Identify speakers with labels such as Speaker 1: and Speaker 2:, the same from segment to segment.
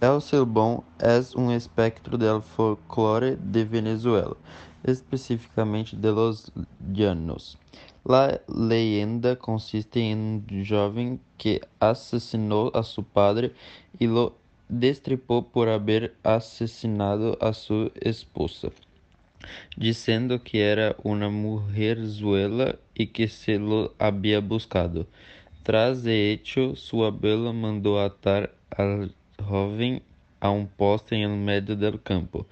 Speaker 1: El Silbón es un espectro del folclore de Venezuela, específicamente de los llanos. La leyenda consiste en un joven que asesinó a su padre y lo destripó por haber asesinado a su esposa, diciendo que era una mujerzuela y que se lo había buscado. Tras de hecho, su abuelo mandó atar al joven a um poste em meio do campo,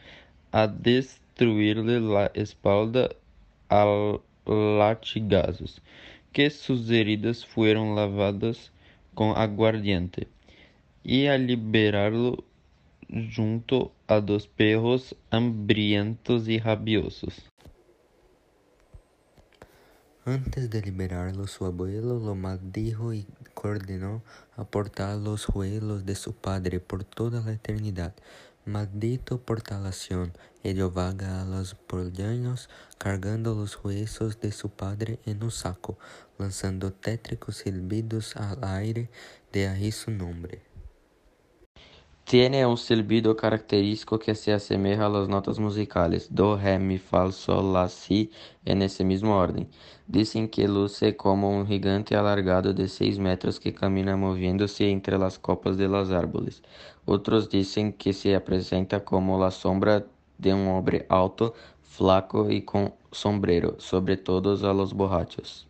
Speaker 1: a destruir-lhe la espalda a latigazos, que suas heridas foram lavadas com aguardiente, e a liberá-lo junto a dos perros hambrientos e rabiosos.
Speaker 2: Antes de liberarlo, su abuelo lo maldijo y ordenó aportar los huesos de su padre por toda la eternidad. Maldito por ello vaga a los llanos cargando los huesos de su padre en un saco, lanzando tétricos silbidos al aire, de ahí su nombre.
Speaker 3: Tiene un silbido característico que se asemeja a las notas musicales do, ré, mi, fa, sol, la, si en ese mismo orden. Dicen que luce como un gigante alargado de seis metros que camina moviéndose entre las copas de los árboles. Otros dicen que se presenta como la sombra de un hombre alto, flaco y con sombrero, sobre todos a los borrachos.